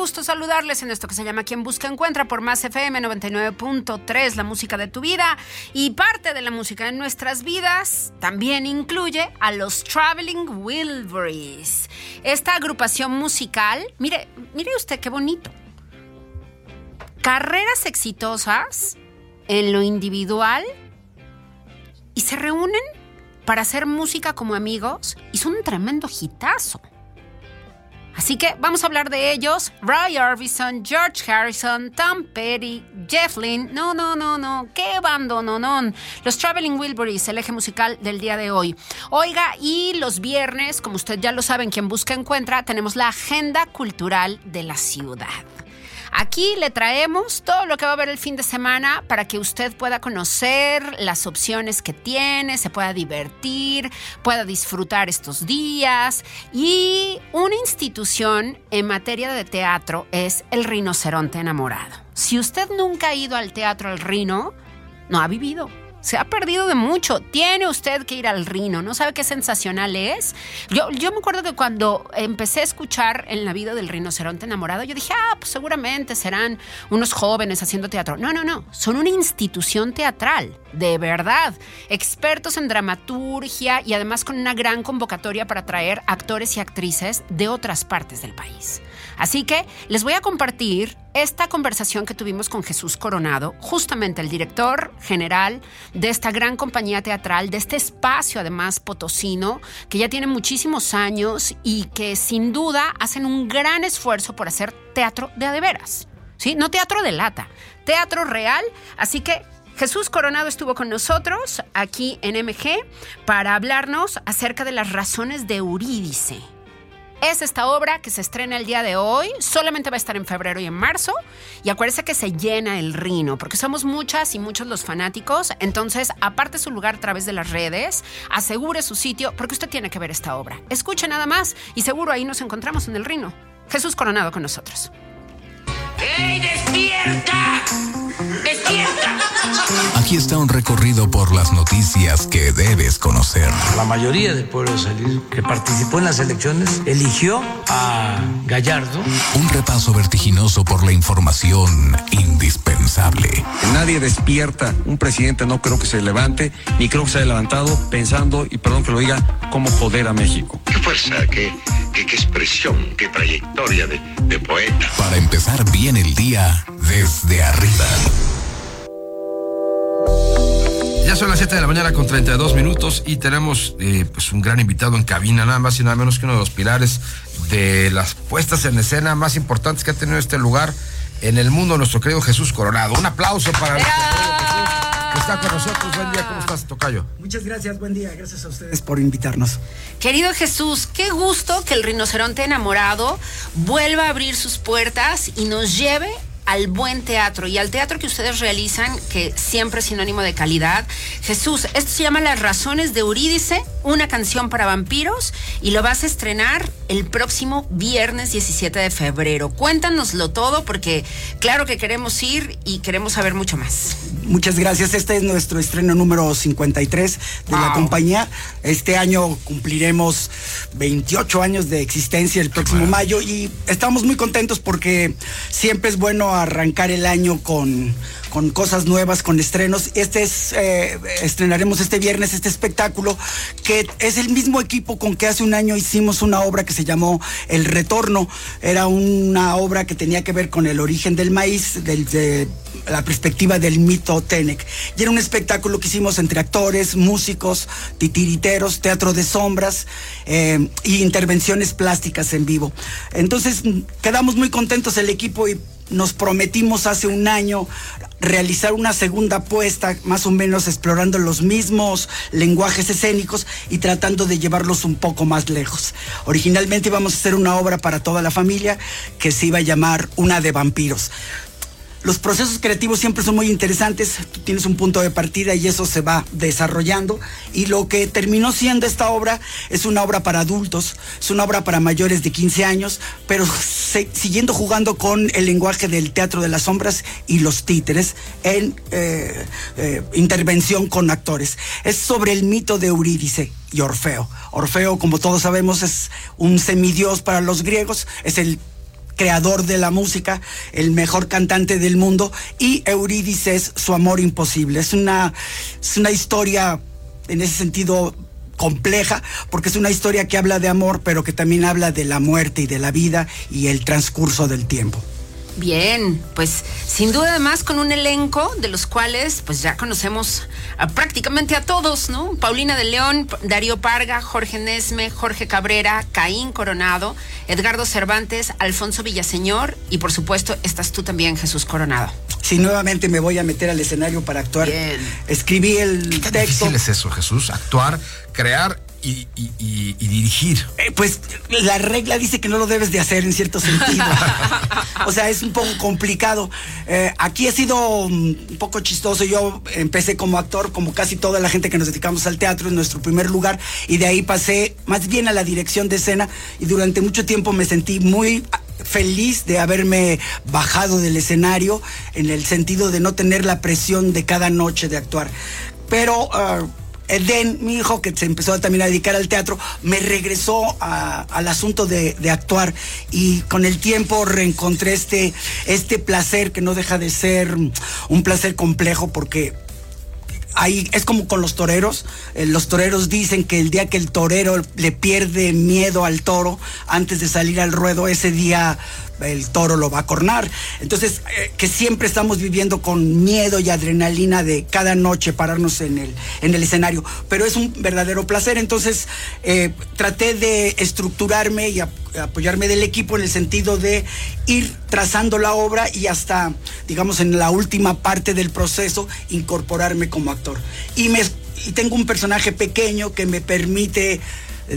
Gusto saludarles en esto que se llama Quien Busca Encuentra por Más FM 99.3, la música de tu vida. Y parte de la música en nuestras vidas también incluye a los Traveling Wilburys. Esta agrupación musical, mire, mire usted qué bonito. Carreras exitosas en lo individual y se reúnen para hacer música como amigos y son un tremendo hitazo. Así que vamos a hablar de ellos. Roy Orbison, George Harrison, Tom Petty, Jeff Lynne. No, no, no, no. ¡Qué bando, no! Los Traveling Wilburys, el eje musical del día de hoy. Oiga, y los viernes, como usted ya lo sabe, quien busca encuentra, tenemos la agenda cultural de la ciudad. Aquí le traemos todo lo que va a haber el fin de semana para que usted pueda conocer las opciones que tiene, se pueda divertir, pueda disfrutar estos días. Y una institución en materia de teatro es el rinoceronte enamorado. Si usted nunca ha ido al teatro El Rino, no ha vivido. Se ha perdido de mucho. Tiene usted que ir al Rino. ¿No sabe qué sensacional es? Yo, yo me acuerdo que cuando empecé a escuchar en la vida del rinoceronte enamorado, yo dije, ah, pues seguramente serán unos jóvenes haciendo teatro. No, no, no. Son una institución teatral. De verdad. Expertos en dramaturgia y además con una gran convocatoria para traer actores y actrices de otras partes del país. Así que les voy a compartir esta conversación que tuvimos con Jesús Coronado, justamente el director general de esta gran compañía teatral, de este espacio además potosino, que ya tiene muchísimos años y que sin duda hacen un gran esfuerzo por hacer teatro de adeveras. ¿Sí? No teatro de lata, teatro real. Así que Jesús Coronado estuvo con nosotros aquí en MG para hablarnos acerca de las razones de Eurídice es esta obra que se estrena el día de hoy. Solamente va a estar en febrero y en marzo. Y acuérdese que se llena el rino, porque somos muchas y muchos los fanáticos. Entonces, aparte su lugar a través de las redes, asegure su sitio, porque usted tiene que ver esta obra. Escuche nada más y seguro ahí nos encontramos en el rino. Jesús Coronado con nosotros. ¡Ey, despierta! ¡Despierta! Aquí está un recorrido por las noticias que debes conocer. La mayoría del pueblo de Salir que participó en las elecciones eligió a Gallardo. Un repaso vertiginoso por la información indispensable. Nadie despierta. Un presidente no creo que se levante, ni creo que se haya levantado pensando, y perdón que lo diga, cómo joder a México. Qué fuerza, qué, qué, qué expresión, qué trayectoria de, de poeta. Para empezar bien el día desde arriba. Ya son las 7 de la mañana con 32 minutos y tenemos eh, pues un gran invitado en cabina, nada más y nada menos que uno de los pilares de las puestas en escena más importantes que ha tenido este lugar en el mundo, nuestro querido Jesús Coronado. Un aplauso para nuestro querido Jesús, que está con nosotros. Buen día, ¿cómo estás, Tocayo? Muchas gracias, buen día. Gracias a ustedes por invitarnos. Querido Jesús, qué gusto que el rinoceronte enamorado vuelva a abrir sus puertas y nos lleve al buen teatro y al teatro que ustedes realizan, que siempre es sinónimo de calidad. Jesús, esto se llama Las Razones de Eurídice, una canción para vampiros, y lo vas a estrenar el próximo viernes 17 de febrero. Cuéntanoslo todo, porque claro que queremos ir y queremos saber mucho más. Muchas gracias. Este es nuestro estreno número 53 de la compañía. Este año cumpliremos 28 años de existencia el próximo mayo y estamos muy contentos porque siempre es bueno arrancar el año con, con cosas nuevas, con estrenos. Este es, eh, estrenaremos este viernes este espectáculo que es el mismo equipo con que hace un año hicimos una obra que se llamó El Retorno. Era una obra que tenía que ver con el origen del maíz, del, de la perspectiva del mito Tenec. Y era un espectáculo que hicimos entre actores, músicos, titiriteros, teatro de sombras eh, y intervenciones plásticas en vivo. Entonces quedamos muy contentos el equipo y nos prometimos hace un año realizar una segunda apuesta, más o menos explorando los mismos lenguajes escénicos y tratando de llevarlos un poco más lejos. Originalmente íbamos a hacer una obra para toda la familia que se iba a llamar Una de vampiros. Los procesos creativos siempre son muy interesantes, tú tienes un punto de partida y eso se va desarrollando y lo que terminó siendo esta obra es una obra para adultos, es una obra para mayores de 15 años, pero siguiendo jugando con el lenguaje del teatro de las sombras y los títeres en eh, eh, intervención con actores. Es sobre el mito de Eurídice y Orfeo. Orfeo, como todos sabemos, es un semidios para los griegos, es el creador de la música, el mejor cantante del mundo, y Eurídice es su amor imposible. Es una, es una historia en ese sentido compleja, porque es una historia que habla de amor, pero que también habla de la muerte y de la vida y el transcurso del tiempo. Bien, pues sin duda además con un elenco de los cuales pues ya conocemos a prácticamente a todos, ¿no? Paulina de León, Darío Parga, Jorge Nesme, Jorge Cabrera, Caín Coronado, Edgardo Cervantes, Alfonso Villaseñor y por supuesto estás tú también, Jesús Coronado. Si nuevamente me voy a meter al escenario para actuar, escribí el ¿Qué tan texto. difícil es eso, Jesús? Actuar, crear y, y- y- y dirigir. Eh, pues la regla dice que no lo debes de hacer en cierto sentido. o sea, es un poco complicado. Eh, aquí ha sido mm, un poco chistoso. Yo empecé como actor, como casi toda la gente que nos dedicamos al teatro, en nuestro primer lugar, y de ahí pasé más bien a la dirección de escena y durante mucho tiempo me sentí muy feliz de haberme bajado del escenario en el sentido de no tener la presión de cada noche de actuar. Pero ah, Eden, mi hijo, que se empezó también a dedicar al teatro, me regresó al asunto de, actuar y con el tiempo reencontré este, este placer que no deja de ser un placer complejo porque ahí es como con los toreros. Eh, los toreros dicen que el día que el torero le pierde miedo al toro antes de salir al ruedo, ese día el toro lo va a cornar. Entonces, eh, que siempre estamos viviendo con miedo y adrenalina de cada noche pararnos en el, en el escenario. Pero es un verdadero placer. Entonces, eh, traté de estructurarme y ap- apoyarme del equipo en el sentido de ir trazando la obra y hasta, digamos, en la última parte del proceso, incorporarme como actor. Y, me, y tengo un personaje pequeño que me permite, eh,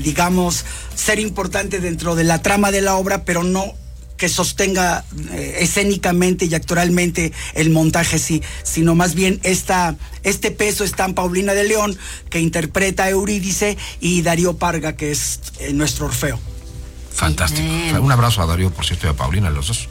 digamos, ser importante dentro de la trama de la obra, pero no que sostenga eh, escénicamente y actoralmente el montaje sí, sino más bien esta, este peso está en Paulina de León, que interpreta a Eurídice, y Darío Parga, que es eh, nuestro Orfeo. Fantástico. Bien. Un abrazo a Darío, por cierto, y a Paulina, los dos.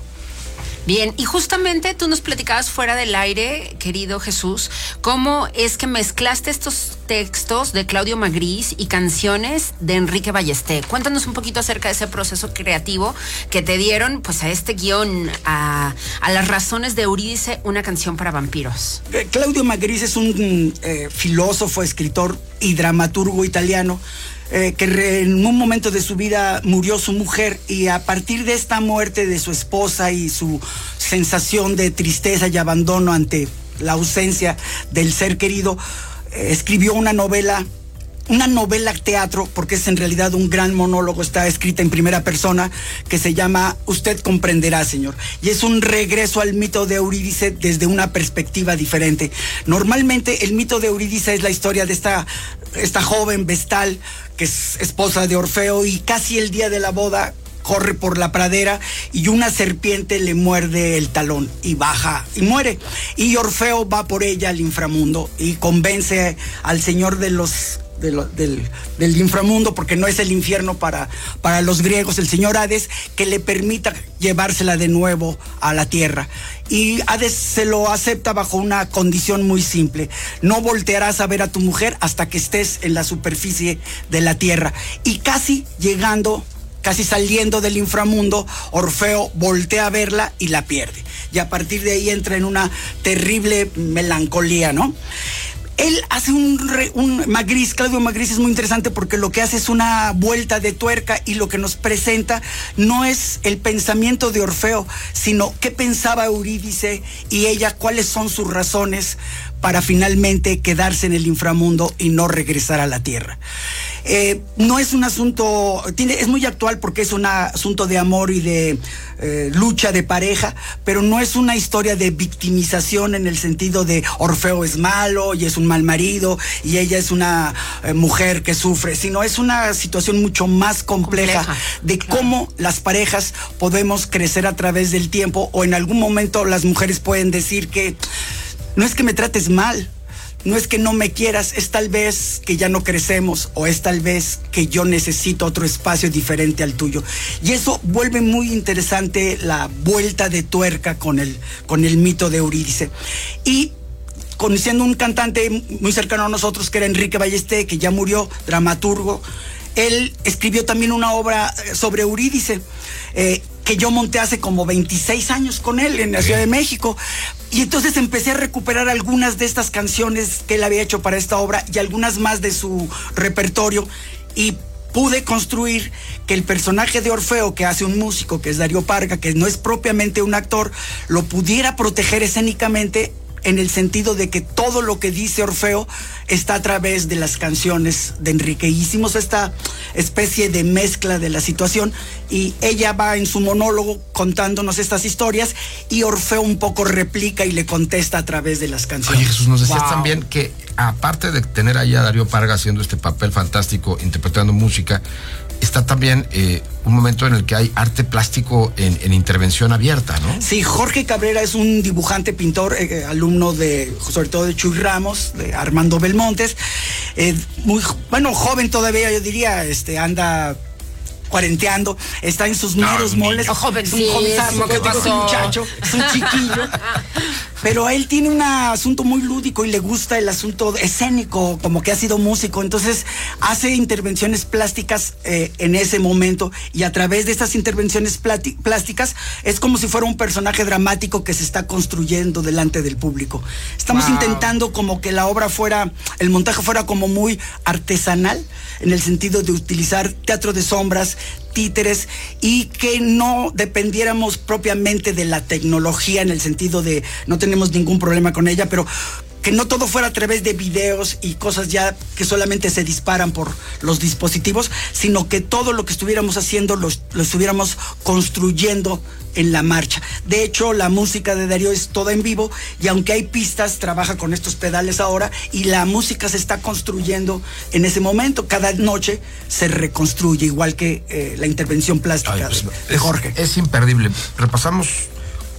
Bien, y justamente tú nos platicabas fuera del aire, querido Jesús, cómo es que mezclaste estos textos de Claudio Magris y canciones de Enrique Ballesté. Cuéntanos un poquito acerca de ese proceso creativo que te dieron pues a este guion, a, las razones de Eurídice, una canción para vampiros. Eh, Claudio Magris es un eh, filósofo, escritor y dramaturgo italiano eh, que en un momento de su vida murió su mujer y a partir de esta muerte de su esposa y su sensación de tristeza y abandono ante la ausencia del ser querido, eh, escribió una novela una novela teatro, porque es en realidad un gran monólogo, está escrita en primera persona, que se llama Usted comprenderá, señor. Y es un regreso al mito de Eurídice desde una perspectiva diferente. Normalmente el mito de Eurídice es la historia de esta, esta joven vestal, que es esposa de Orfeo, y casi el día de la boda corre por la pradera y una serpiente le muerde el talón y baja y muere. Y Orfeo va por ella al inframundo y convence al señor de los del inframundo, porque no es el infierno para, para los griegos, el señor Hades, que le permita llevársela de nuevo a la tierra. Y Hades se lo acepta bajo una condición muy simple. No voltearás a ver a tu mujer hasta que estés en la superficie de la tierra. Y casi llegando casi saliendo del inframundo, Orfeo voltea a verla y la pierde. Y a partir de ahí entra en una terrible melancolía, ¿no? Él hace un, re- un Magris, Claudio Magris es muy interesante porque lo que hace es una vuelta de tuerca y lo que nos presenta no es el pensamiento de Orfeo, sino qué pensaba Eurídice y ella, cuáles son sus razones para finalmente quedarse en el inframundo y no regresar a la tierra. Eh, no es un asunto, tiene, es muy actual porque es un asunto de amor y de eh, lucha de pareja, pero no es una historia de victimización en el sentido de Orfeo es malo y es un mal marido y ella es una eh, mujer que sufre, sino es una situación mucho más compleja, Compleja, de cómo las parejas podemos crecer a través del tiempo o en algún momento las mujeres pueden decir que no es que me trates mal, no es que no me quieras, es tal vez que ya no crecemos o es tal vez que yo necesito otro espacio diferente al tuyo. Y eso vuelve muy interesante la vuelta de tuerca con el, con el mito de Eurídice. Y conociendo un cantante muy cercano a nosotros que era Enrique Ballesté, que ya murió, dramaturgo, él escribió también una obra sobre Eurídice. eh, que yo monté hace como 26 años con él en la Ciudad de México. Y entonces empecé a recuperar algunas de estas canciones que él había hecho para esta obra y algunas más de su repertorio. Y pude construir que el personaje de Orfeo, que hace un músico, que es Darío Parga, que no es propiamente un actor, lo pudiera proteger escénicamente en el sentido de que todo lo que dice Orfeo está a través de las canciones de Enrique. Hicimos esta especie de mezcla de la situación y ella va en su monólogo contándonos estas historias y Orfeo un poco replica y le contesta a través de las canciones. Oye, Jesús, nos decías Wow. también que aparte de tener ahí a Darío Parga haciendo este papel fantástico, interpretando música, está también eh, un momento en el que hay arte plástico en, en intervención abierta, ¿no? Sí, Jorge Cabrera es un dibujante, pintor, eh, eh, alumno de, sobre todo de Chuy Ramos, de Armando Belmontes. Muy, bueno, joven todavía, yo diría, este, anda cuarenteando, está en sus meros moles. Oh, Es un jovencísimo, jovenzazo, ¿qué digo, es un muchacho, es un chiquillo. Pero él tiene un asunto muy lúdico y le gusta el asunto escénico, como que ha sido músico. Entonces hace intervenciones plásticas eh, en ese momento y a través de estas intervenciones plásticas es como si fuera un personaje dramático que se está construyendo delante del público. Estamos Wow. intentando como que la obra fuera, el montaje fuera como muy artesanal, en el sentido de utilizar teatro de sombras, títeres y que no dependiéramos propiamente de la tecnología en el sentido de no tenemos ningún problema con ella, pero que no todo fuera a través de videos y cosas ya que solamente se disparan por los dispositivos, sino que todo lo que estuviéramos haciendo lo, lo estuviéramos construyendo en la marcha. De hecho, la música de Darío es toda en vivo y aunque hay pistas, trabaja con estos pedales ahora y la música se está construyendo en ese momento. Cada noche se reconstruye, igual que eh, la intervención plástica de, de Es- Jorge. Es imperdible. Repasamos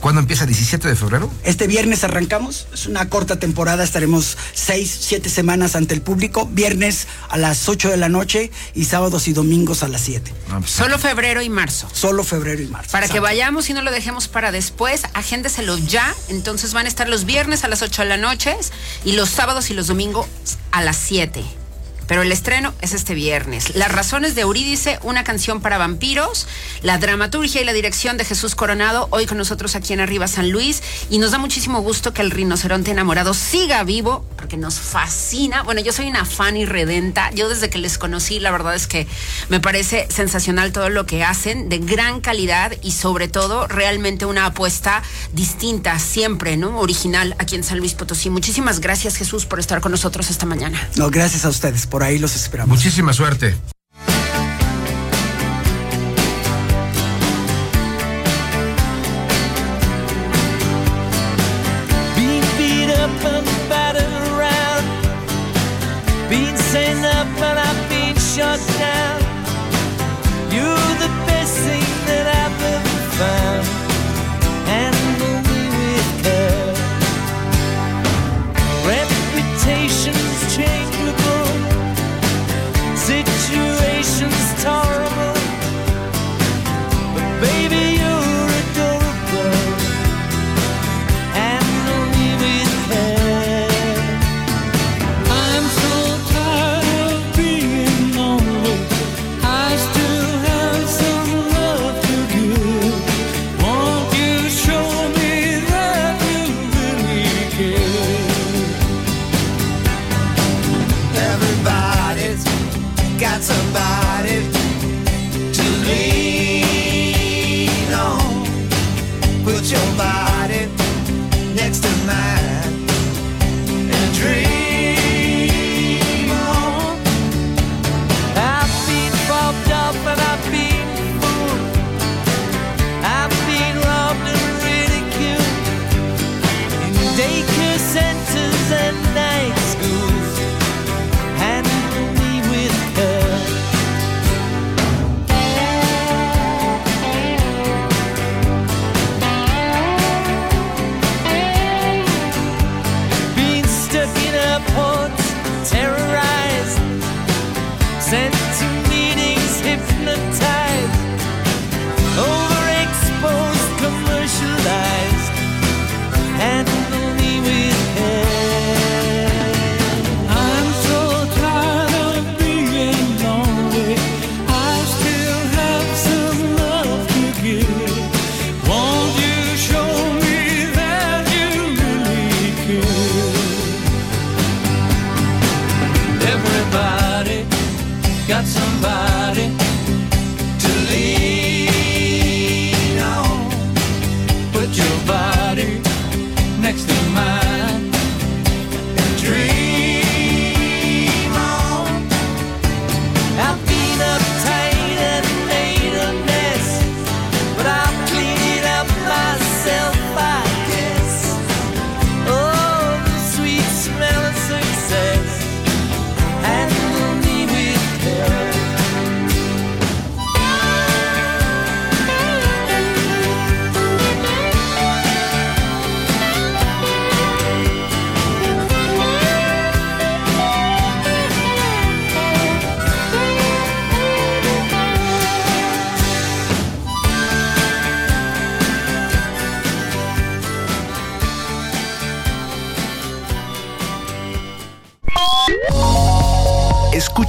cuándo empieza, 17 de febrero. Este viernes arrancamos, es una corta temporada, estaremos seis, siete semanas ante el público, viernes a las 8 de la noche y sábados y domingos a las 7. Solo febrero y marzo. Solo febrero y marzo. Para que vayamos y no lo dejemos para después, agéndeselo ya. Entonces van a estar los viernes a las 8 de la noche y los sábados y los domingos a las 7. Pero el estreno es este viernes. Las razones de Eurídice, una canción para vampiros, la dramaturgia y la dirección de Jesús Coronado, hoy con nosotros aquí en Arriba San Luis. Y nos da muchísimo gusto que el rinoceronte enamorado siga vivo, porque nos fascina. Bueno, yo soy una fan y redenta. Yo desde que les conocí, la verdad es que me parece sensacional todo lo que hacen, de gran calidad y sobre todo realmente una apuesta distinta, siempre, ¿no? Original aquí en San Luis Potosí. Muchísimas gracias Jesús por estar con nosotros esta mañana. No, gracias a ustedes, por ahí los esperamos. Muchísima suerte.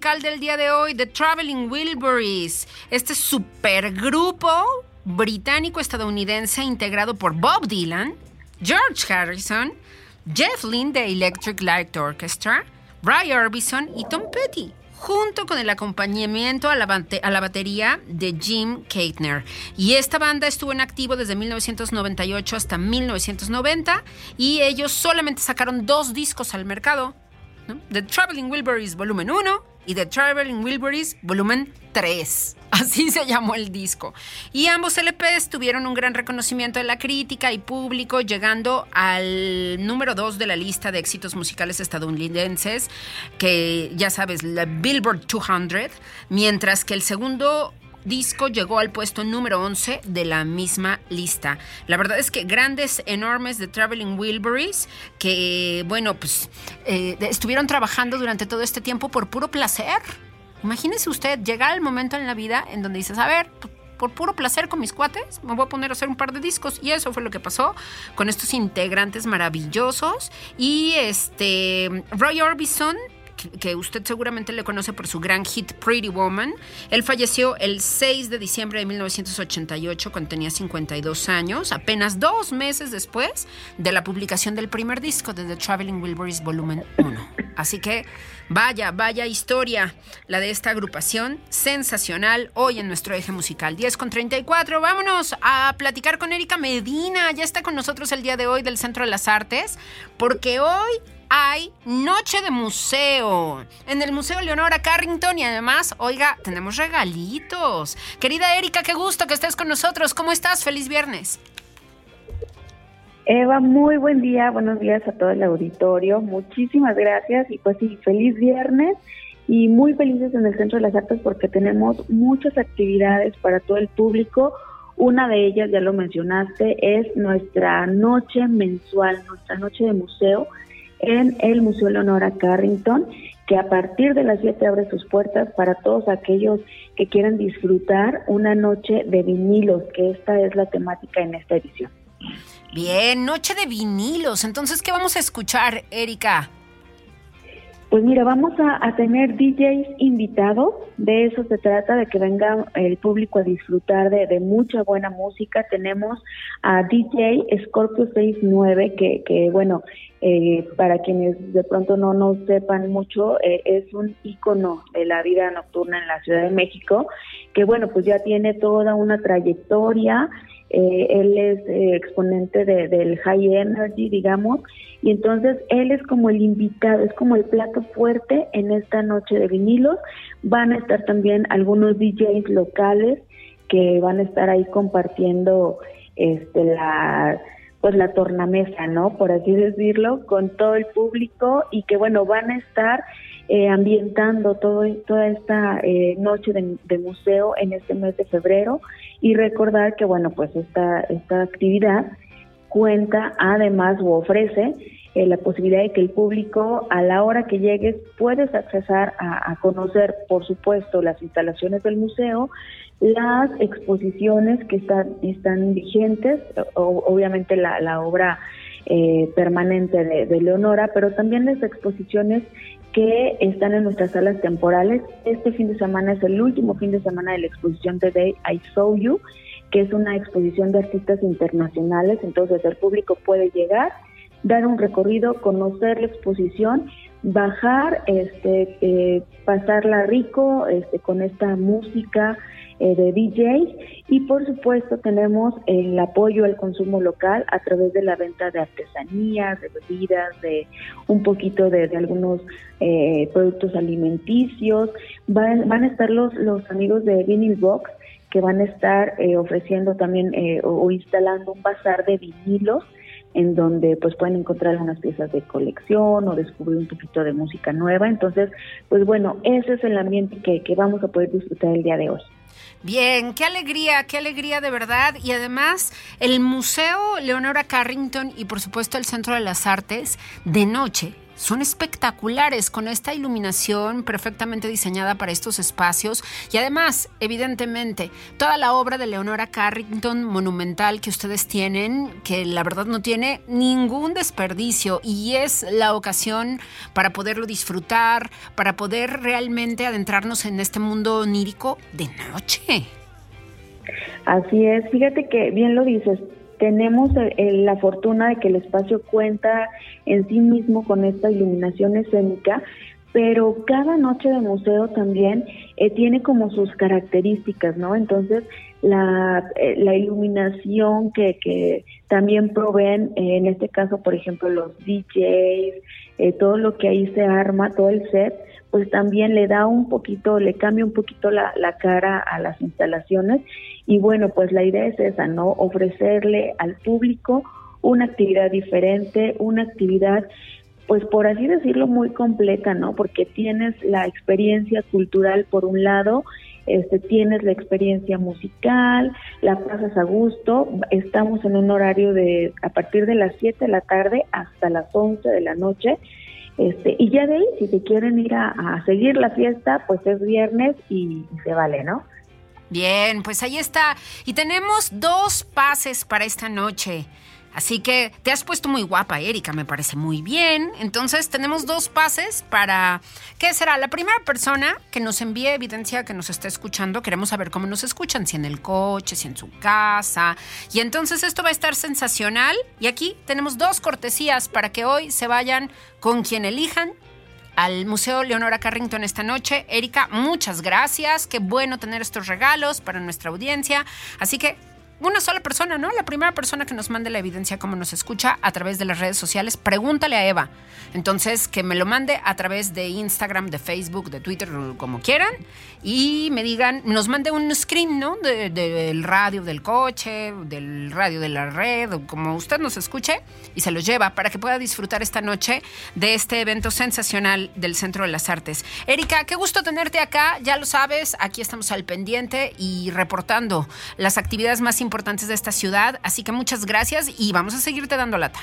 Del día de hoy, The Traveling Wilburys. Este supergrupo británico-estadounidense integrado por Bob Dylan, George Harrison, Jeff Lynne de Electric Light Orchestra, Ray Orbison y Tom Petty, junto con el acompañamiento a la, batería de Jim Keitner. Y esta banda estuvo en activo desde 1998 hasta 1990 y ellos solamente sacaron dos discos al mercado. The Traveling Wilburys Volumen 1 y The Traveling Wilburys Volumen 3. Así se llamó el disco. Y ambos LPs tuvieron un gran reconocimiento de la crítica y público, llegando al número 2 de la lista de éxitos musicales estadounidenses, que ya sabes, la Billboard 200, mientras que el segundo disco llegó al puesto número 11 de la misma lista. La verdad es que grandes, enormes de Traveling Wilburys, que, bueno, pues eh, estuvieron trabajando durante todo este tiempo por puro placer. Imagínese usted, llegar el momento en la vida en donde dices, a ver, por puro placer con mis cuates, me voy a poner a hacer un par de discos. Y eso fue lo que pasó con estos integrantes maravillosos. Y este, Roy Orbison, que- usted seguramente le conoce por su gran hit Pretty Woman. Él falleció el 6 de diciembre de 1988 cuando tenía 52 años, apenas dos meses después de la publicación del primer disco de The Traveling Wilburys Volumen 1. Así que vaya, vaya historia la de esta agrupación sensacional hoy en nuestro eje musical 10 con 34. Vámonos a platicar con Erika Medina, ya está con nosotros el día de hoy del Centro de las Artes, porque hoy hay Noche de Museo en el Museo Leonora Carrington y además, oiga, tenemos regalitos. Querida Erika, qué gusto que estés con nosotros. ¿Cómo estás? Feliz viernes. Eva, muy buen día, buenos días a todo el auditorio, muchísimas gracias y pues sí, feliz viernes y muy felices en el Centro de las Artes porque tenemos muchas actividades para todo el público. Una de ellas, ya lo mencionaste, es nuestra noche mensual, nuestra noche de museo en el Museo Leonora Carrington, que a partir de las 7 abre sus puertas para todos aquellos que quieran disfrutar una noche de vinilos, que esta es la temática en esta edición. Bien, noche de vinilos. Entonces, ¿qué vamos a escuchar, Erika? Pues mira, vamos a, tener DJs invitados, de eso se trata, de que venga el público a disfrutar de, de mucha buena música. Tenemos a DJ Scorpio 69, que, que bueno, eh, para quienes de pronto no nos sepan mucho, eh, es un ícono de la vida nocturna en la Ciudad de México, que bueno, pues ya tiene toda una trayectoria. Eh, él es eh, exponente de, del high energy, digamos, y entonces él es como el invitado, es como el plato fuerte en esta noche de vinilos. Van a estar también algunos DJs locales que van a estar ahí compartiendo este la pues la tornamesa, ¿no? Por así decirlo, con todo el público y que bueno, van a estar eh, ambientando todo, toda esta eh, noche de, de, museo en este mes de febrero y recordar que bueno, pues esta, esta actividad cuenta además o ofrece eh, la posibilidad de que el público a la hora que llegues puedes accesar a, conocer, por supuesto, las instalaciones del museo, las exposiciones que están, están vigentes, o, obviamente la, la obra eh, permanente de, de, Leonora, pero también las exposiciones que están en nuestras salas temporales. Este fin de semana es el último fin de semana de la exposición de Day I Saw You, que es una exposición de artistas internacionales, entonces el público puede llegar, dar un recorrido, conocer la exposición bajar, este, eh, pasarla rico este, con esta música eh, de DJs y por supuesto tenemos el apoyo al consumo local a través de la venta de artesanías, de bebidas, de un poquito de, de algunos eh, productos alimenticios. Van, van a estar los, los amigos de Vinyl Box que van a estar eh, ofreciendo también eh, o, o instalando un bazar de vinilos en donde pues pueden encontrar unas piezas de colección o descubrir un poquito de música nueva. Entonces, pues bueno, ese es el ambiente que, que vamos a poder disfrutar el día de hoy. Bien, qué alegría, qué alegría de verdad. Y además, el Museo Leonora Carrington y por supuesto el Centro de las Artes de noche son espectaculares con esta iluminación perfectamente diseñada para estos espacios y además, evidentemente, toda la obra de Leonora Carrington monumental que ustedes tienen, que la verdad no tiene ningún desperdicio y es la ocasión para poderlo disfrutar, para poder realmente adentrarnos en este mundo onírico de noche. Así es, fíjate que bien lo dices, tenemos el, la fortuna de que el espacio cuenta en sí mismo con esta iluminación escénica, pero cada noche de museo también eh, tiene como sus características, ¿no? Entonces, la, eh, la iluminación que, que también proveen, eh, en este caso, por ejemplo, los DJs, todo lo que ahí se arma, todo el set, pues también le da un poquito, le cambia un poquito la cara a las instalaciones y bueno, pues la idea es esa, ¿no? Ofrecerle al público una actividad diferente, una actividad, pues por así decirlo, muy completa, ¿no? Porque tienes la experiencia cultural por un lado, este, tienes la experiencia musical, la pasas a gusto, estamos en un horario de a partir de las 7 de la tarde hasta las 11 de la noche. Este, y ya de ahí, si se quieren ir a, seguir la fiesta, pues es viernes y, y se vale, ¿no? Bien, pues ahí está. Y tenemos dos pases para esta noche. Así que te has puesto muy guapa, Erika, me parece muy bien. Entonces tenemos dos pases para... ¿Qué será? La primera persona que nos envíe evidencia que nos está escuchando, queremos saber cómo nos escuchan, si en el coche, si en su casa. Y entonces esto va a estar sensacional. Y aquí tenemos dos cortesías para que hoy se vayan con quien elijan al Museo Leonora Carrington esta noche. Erika, muchas gracias. Qué bueno tener estos regalos para nuestra audiencia. Así que una sola persona, ¿no? La primera persona que nos mande la evidencia cómo nos escucha a través de las redes sociales, pregúntale a Eva. Entonces, que me lo mande a través de Instagram, de Facebook, de Twitter, como quieran, y me digan, nos mande un screen, ¿no? Del de, de radio del coche, del radio de la red, como usted nos escuche, y se los lleva para que pueda disfrutar esta noche de este evento sensacional del Centro de las Artes. Erika, qué gusto tenerte acá, ya lo sabes, aquí estamos al pendiente y reportando las actividades más importantes importantes de esta ciudad. Así que muchas gracias y vamos a seguirte dando lata.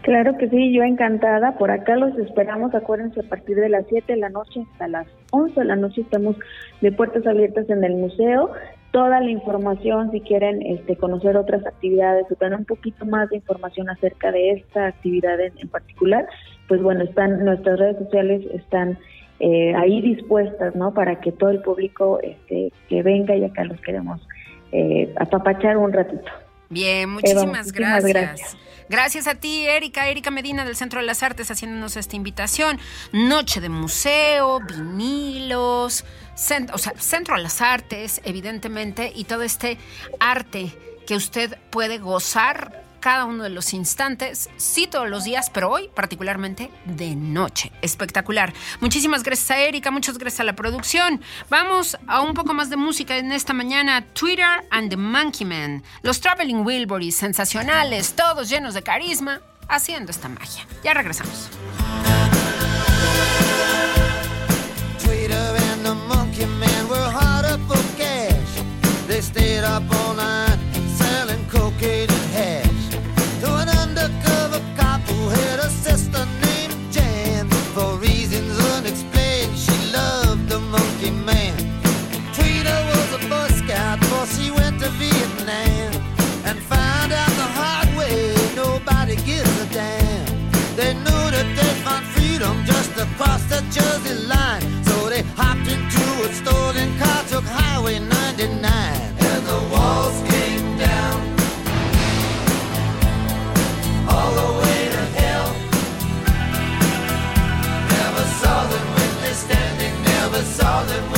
Claro que sí, yo encantada. Por acá los esperamos. Acuérdense, a partir de las 7 de la noche hasta las 11 de la noche estamos de puertas abiertas en el museo. Toda la información, si quieren este, conocer otras actividades o tener un poquito más de información acerca de esta actividad en, en particular, pues bueno, están nuestras redes sociales están eh, ahí dispuestas, ¿no? Para que todo el público este, que venga y acá los queremos eh, apapachar un ratito. Bien, muchísimas, muchísimas gracias. gracias. gracias. a ti, Erika, Erika Medina del Centro de las Artes, haciéndonos esta invitación. Noche de museo, vinilos, o sea, Centro de las Artes, evidentemente, y todo este arte que usted puede gozar cada uno de los instantes, sí todos los días, pero hoy particularmente de noche. Espectacular. Muchísimas gracias a Erika, muchas gracias a la producción. Vamos a un poco más de música en esta mañana. Twitter and the Monkey Man. Los Traveling Wilburys, sensacionales, todos llenos de carisma, haciendo esta magia. Ya regresamos. Tweeter and the monkey man were hard up for cash. They stayed up all night across the Jersey line. So they hopped into a stolen car, took Highway 99. And the walls came down all the way to hell. Never saw them when they standing, never saw them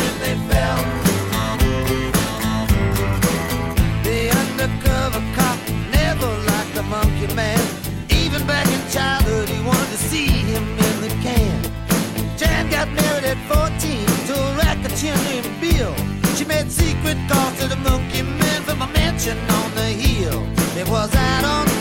at 14 to a racketeer named Bill. She made secret calls to the monkey man from a mansion on the hill. It was out on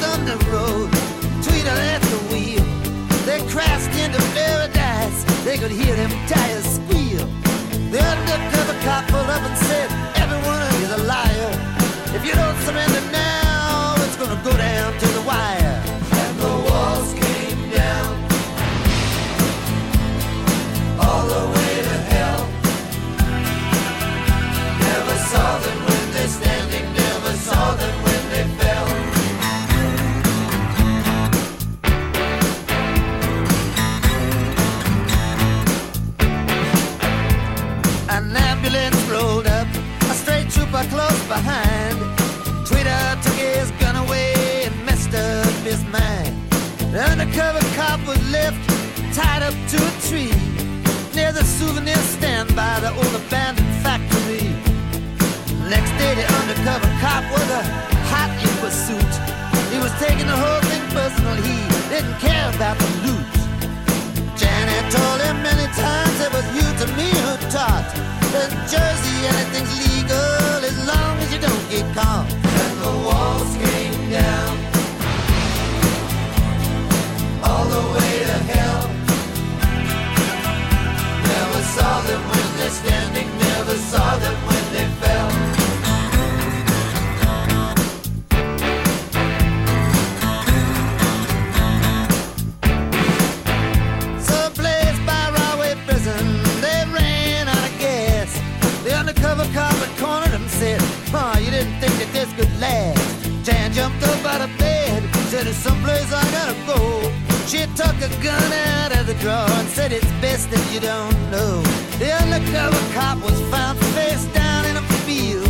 a gun out of the drawer and said, It's best if you don't know. The undercover cop was found face down in a field.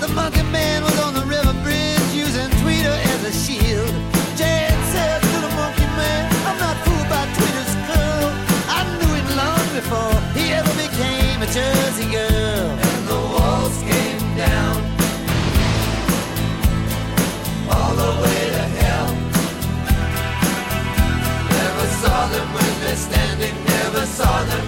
The monkey man was on the river bridge using Tweeter as a shield. Jan said to the monkey man, I'm not fooled by Tweeter's curl. I knew it long before he ever became a Jersey girl. Saw them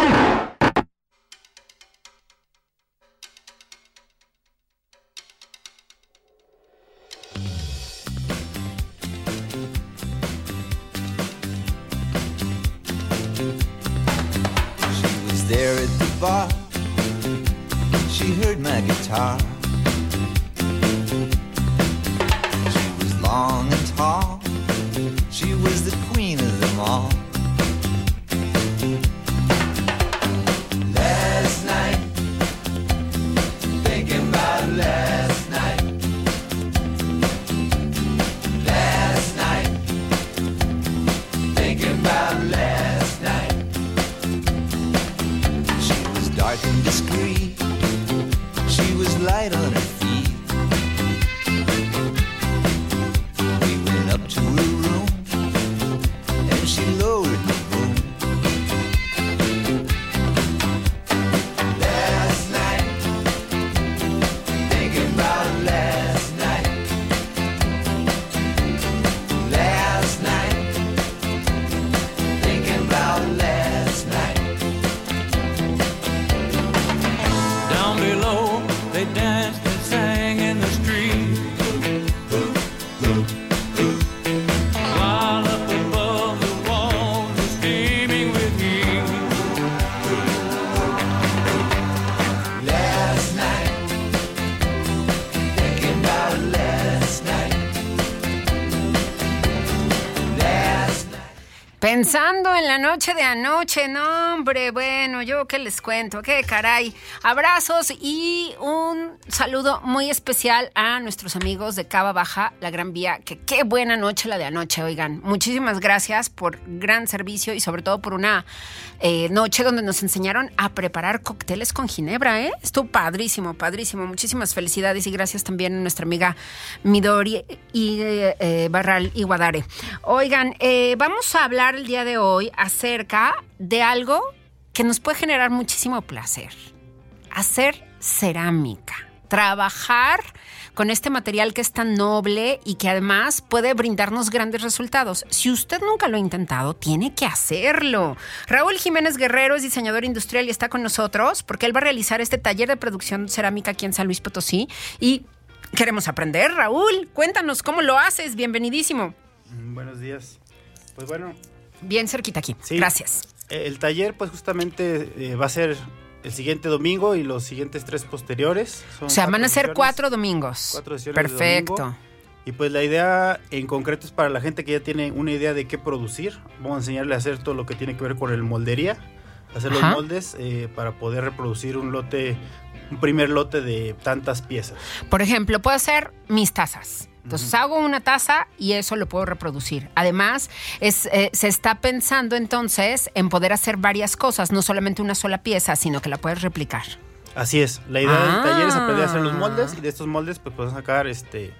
Pensando en la noche de anoche, no hombre, bueno, yo qué les cuento, qué caray. Abrazos y saludo muy especial a nuestros amigos de Cava Baja, la Gran Vía, que qué buena noche la de anoche, oigan. Muchísimas gracias por gran servicio y sobre todo por una eh, noche donde nos enseñaron a preparar cócteles con ginebra, ¿eh? Estuvo padrísimo, padrísimo. Muchísimas felicidades y gracias también a nuestra amiga Midori y eh, eh, Barral y Guadare. Oigan, vamos a hablar el día de hoy acerca de algo que nos puede generar muchísimo placer. Hacer cerámica. Trabajar con este material que es tan noble y que además puede brindarnos grandes resultados. Si usted nunca lo ha intentado, tiene que hacerlo. Raúl Jiménez Guerrero es diseñador industrial y está con nosotros porque él va a realizar este taller de producción cerámica aquí en San Luis Potosí y queremos aprender. Raúl, cuéntanos cómo lo haces. Bienvenidísimo. Buenos días. Pues bueno, Bien cerquita aquí. Sí. Gracias. eh, el taller pues justamente eh, va a ser el siguiente domingo y los siguientes tres posteriores. Son O sea, van a ser cuatro domingos. cuatro sesiones de Perfecto. domingo. Y pues la idea en concreto es para la gente que ya tiene una idea de qué producir. Vamos a enseñarle a hacer todo lo que tiene que ver con el moldería, hacer Ajá. los moldes eh, para poder reproducir un lote, un primer lote de tantas piezas. Por ejemplo, puedo hacer mis tazas. Entonces hago una taza y eso lo puedo reproducir. Además, es, eh, se está pensando entonces en poder hacer varias cosas, no solamente una sola pieza, sino que la puedes replicar. Así es, la idea Ah. del taller es aprender a hacer los moldes y de estos moldes pues podemos sacar, este,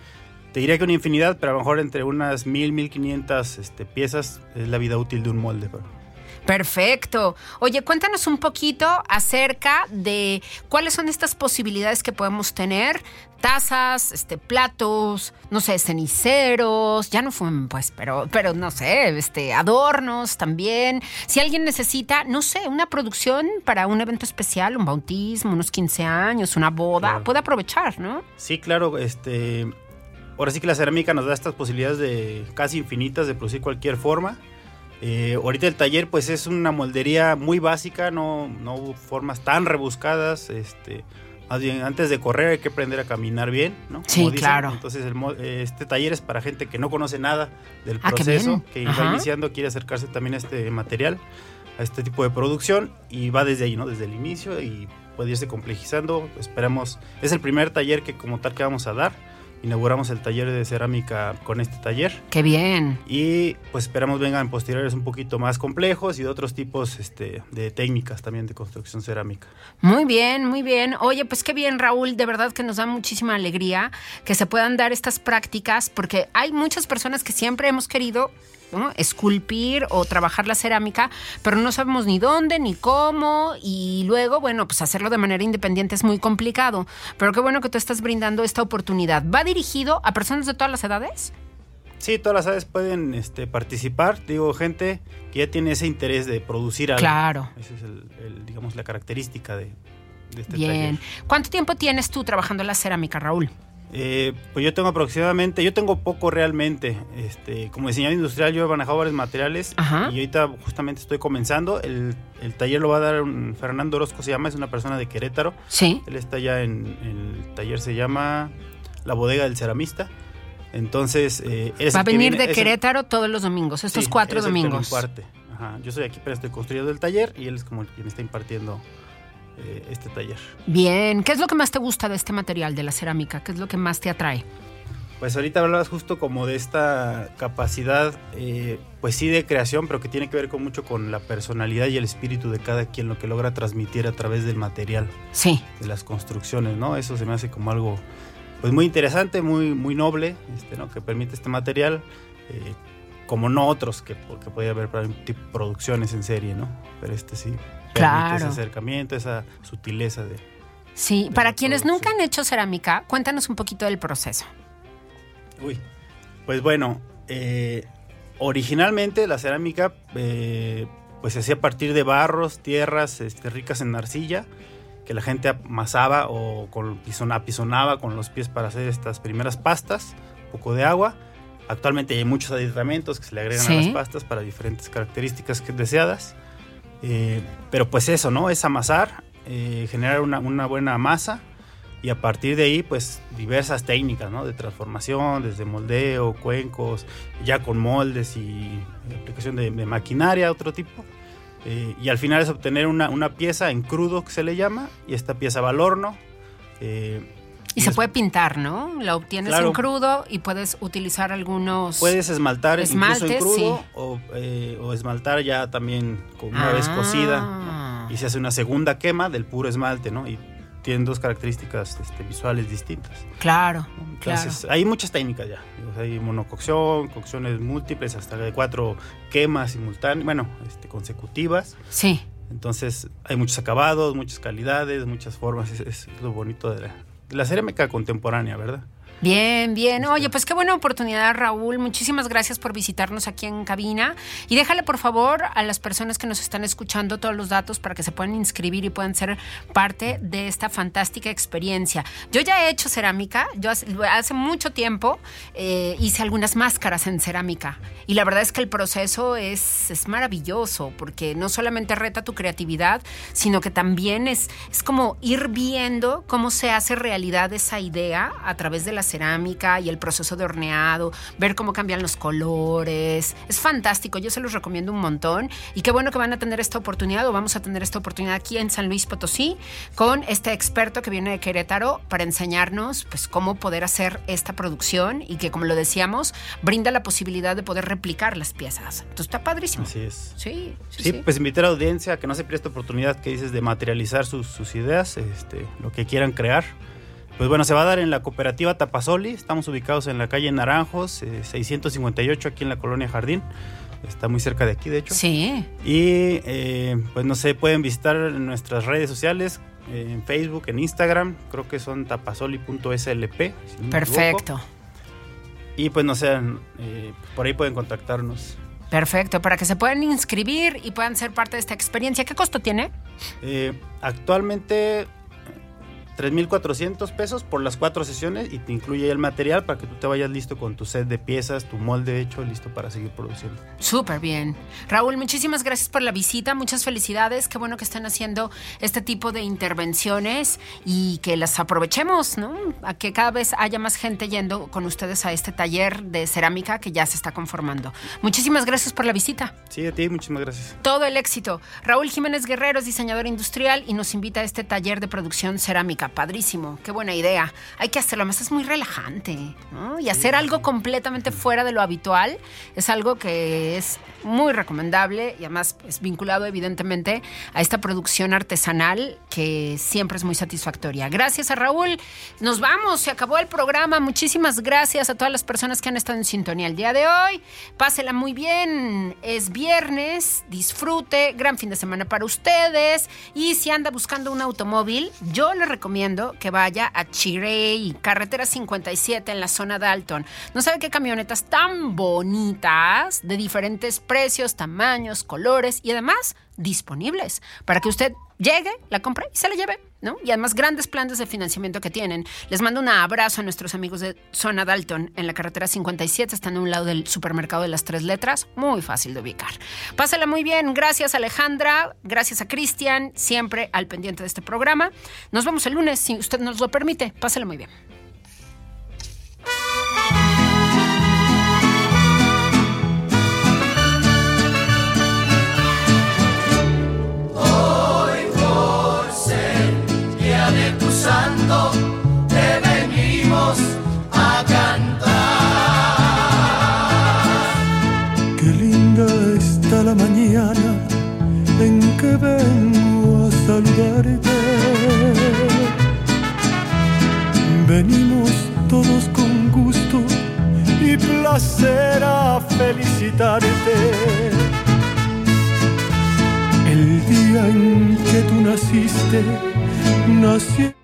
te diría que una infinidad, pero a lo mejor entre unas mil, mil quinientas este, piezas es la vida útil de un molde. pero- Perfecto. Oye, cuéntanos un poquito acerca de cuáles son estas posibilidades que podemos tener. Tazas, este, platos, no sé, ceniceros, ya no fumen, pues, pero, pero no sé, este, adornos también. Si alguien necesita, no sé, una producción para un evento especial, un bautismo, unos 15 años, una boda, Claro. puede aprovechar, ¿no? Sí, claro, este, ahora sí que la cerámica nos da estas posibilidades de casi infinitas de producir cualquier forma. Eh, ahorita el taller pues es una moldería muy básica, no, no formas tan rebuscadas, este, más bien antes de correr hay que aprender a caminar bien, ¿no? Sí, claro. Entonces el este taller es para gente que no conoce nada del Ah, proceso, que va iniciando, quiere acercarse también a este material, a este tipo de producción y va desde ahí, ¿no? Desde el inicio y puede irse complejizando. Esperamos, es el primer taller que como tal que vamos a dar. Inauguramos el taller de cerámica con este taller. Qué bien. Y pues esperamos vengan posteriores un poquito más complejos y de otros tipos este, de técnicas también de construcción cerámica. Muy bien, muy bien. Oye, pues qué bien, Raúl. De verdad que nos da muchísima alegría que se puedan dar estas prácticas, porque hay muchas personas que siempre hemos querido ¿no? esculpir o trabajar la cerámica, pero no sabemos ni dónde ni cómo y luego, bueno, pues hacerlo de manera independiente es muy complicado. Pero qué bueno que tú estás brindando esta oportunidad. ¿Va dirigido a personas de todas las edades? Sí, todas las áreas pueden este, participar. Digo, gente que ya tiene ese interés de producir algo. Claro. Esa es el, el, digamos, la característica de, de este Bien. taller. ¿Cuánto tiempo tienes tú trabajando en la cerámica, Raúl? Eh, pues yo tengo aproximadamente, yo tengo poco realmente. Este, como diseñador industrial yo he manejado varios materiales Ajá. y ahorita justamente estoy comenzando. El, el taller lo va a dar un Fernando Orozco, se llama, es una persona de Querétaro. Sí. Él está ya en, el taller, se llama La Bodega del Ceramista. Entonces, eh, Va a que venir viene- de el- Querétaro todos los domingos, estos Sí, cuatro que domingos. Ajá, Yo soy aquí, pero estoy construyendo el taller y él es como el quien está impartiendo eh, este taller. Bien. ¿Qué es lo que más te gusta de este material, de la cerámica? ¿Qué es lo que más te atrae? Pues ahorita hablabas justo como de esta capacidad, eh, pues sí de creación, pero que tiene que ver con mucho con la personalidad y el espíritu de cada quien, lo que logra transmitir a través del material. Sí. De las construcciones, ¿no? Eso se me hace como algo, pues muy interesante, muy, muy noble, este, ¿no? Que permite este material, eh, como no otros que, que podía haber para producciones en serie, ¿no? Pero este sí. Claro. Ese acercamiento, esa sutileza de... Sí. Para quienes nunca han hecho cerámica, cuéntanos un poquito del proceso. Uy, pues bueno, eh, originalmente la cerámica eh, pues se hacía a partir de barros, tierras este, ricas en arcilla, que la gente amasaba o con, pison- apisonaba con los pies para hacer estas primeras pastas, un poco de agua. Actualmente hay muchos aditamentos que se le agregan a Sí. las pastas para diferentes características deseadas. Eh, pero pues eso, ¿no? Es amasar, eh, generar una, una buena masa y a partir de ahí, pues diversas técnicas, ¿no? De transformación, desde moldeo, cuencos, ya con moldes y aplicación de, de maquinaria, otro tipo. Eh, y al final es obtener una, una pieza en crudo que se le llama, y esta pieza va al horno. Y se puede pintar, ¿no? La obtienes Claro. en crudo y puedes utilizar algunos... Puedes esmaltar incluso en Esmaltes, crudo sí. o, eh, o esmaltar ya también una vez Ah. cocida y se hace una segunda quema del puro esmalte, ¿no? Y tienen dos características este, visuales distintas. Claro, Entonces, claro. hay muchas técnicas ya. Hay monococción, cocciones múltiples, hasta de cuatro quemas simultáneas, bueno, este, consecutivas. Sí. Entonces, hay muchos acabados, muchas calidades, muchas formas. Es, es lo bonito de la, la cerámica contemporánea, ¿verdad? Bien, bien. Oye, pues qué buena oportunidad, Raúl. Muchísimas gracias por visitarnos aquí en cabina. Y déjale, por favor, a las personas que nos están escuchando todos los datos para que se puedan inscribir y puedan ser parte de esta fantástica experiencia. Yo ya he hecho cerámica. Yo hace, hace mucho tiempo eh, hice algunas máscaras en cerámica. Y la verdad es que el proceso es, es maravilloso porque no solamente reta tu creatividad, sino que también es, es como ir viendo cómo se hace realidad esa idea a través de la cerámica y el proceso de horneado, ver cómo cambian los colores. Es fantástico, yo se los recomiendo un montón. Y qué bueno que van a tener esta oportunidad o vamos a tener esta oportunidad aquí en San Luis Potosí con este experto que viene de Querétaro para enseñarnos pues cómo poder hacer esta producción y que como lo decíamos, brinda la posibilidad de poder replicar las piezas. Entonces está padrísimo. Así es. Sí, sí, Sí, sí. pues invitar a la audiencia a que no se pierda esta oportunidad que dices de materializar sus, sus ideas, este, lo que quieran crear. Pues bueno, se va a dar en la cooperativa Tapasoli. Estamos ubicados en la calle Naranjos, eh, 658, aquí en la colonia Jardín. Está muy cerca de aquí, de hecho. Sí. Y eh, pues no sé, pueden visitar nuestras redes sociales, eh, en Facebook, en Instagram. Creo que son tapasoli.slp. si no me Perfecto. Y pues no sé, eh, por ahí pueden contactarnos. Perfecto, para que se puedan inscribir y puedan ser parte de esta experiencia. ¿Qué costo tiene? Eh, actualmente eh, 3.400 pesos por las cuatro sesiones y te incluye el material para que tú te vayas listo con tu set de piezas, tu molde hecho, listo para seguir produciendo. Súper bien. Raúl, muchísimas gracias por la visita, muchas felicidades. Qué bueno que están haciendo este tipo de intervenciones y que las aprovechemos, ¿no? A que cada vez haya más gente yendo con ustedes a este taller de cerámica que ya se está conformando. Muchísimas gracias por la visita. Sí, a ti, muchísimas gracias. Todo el éxito. Raúl Jiménez Guerrero es diseñador industrial y nos invita a este taller de producción cerámica. Padrísimo, qué buena idea. Hay que hacerlo, además es muy relajante, ¿no? Y hacer algo completamente fuera de lo habitual es algo que es muy recomendable y además es vinculado evidentemente a esta producción artesanal que siempre es muy satisfactoria. Gracias a Raúl. Nos vamos, se acabó el programa. Muchísimas gracias a todas las personas que han estado en sintonía el día de hoy. Pásela muy bien. Es viernes, disfrute, gran fin de semana para ustedes. Y si anda buscando un automóvil, yo le recomiendo recomiendo que vaya a Chirey, carretera 57 en la zona Dalton. No sabe qué camionetas tan bonitas, de diferentes precios, tamaños, colores y además disponibles para que usted llegue, la compre y se la lleve, ¿no? Y además grandes planes de financiamiento que tienen. Les mando un abrazo a nuestros amigos de Zona Dalton en la carretera 57, están a un lado del supermercado de las tres letras, muy fácil de ubicar. Pásala muy bien, gracias Alejandra, gracias a Cristian, siempre al pendiente de este programa. Nos vemos el lunes, si usted nos lo permite, pásala muy bien. Venimos todos con gusto y placer a felicitarte. El día en que tú naciste, nació.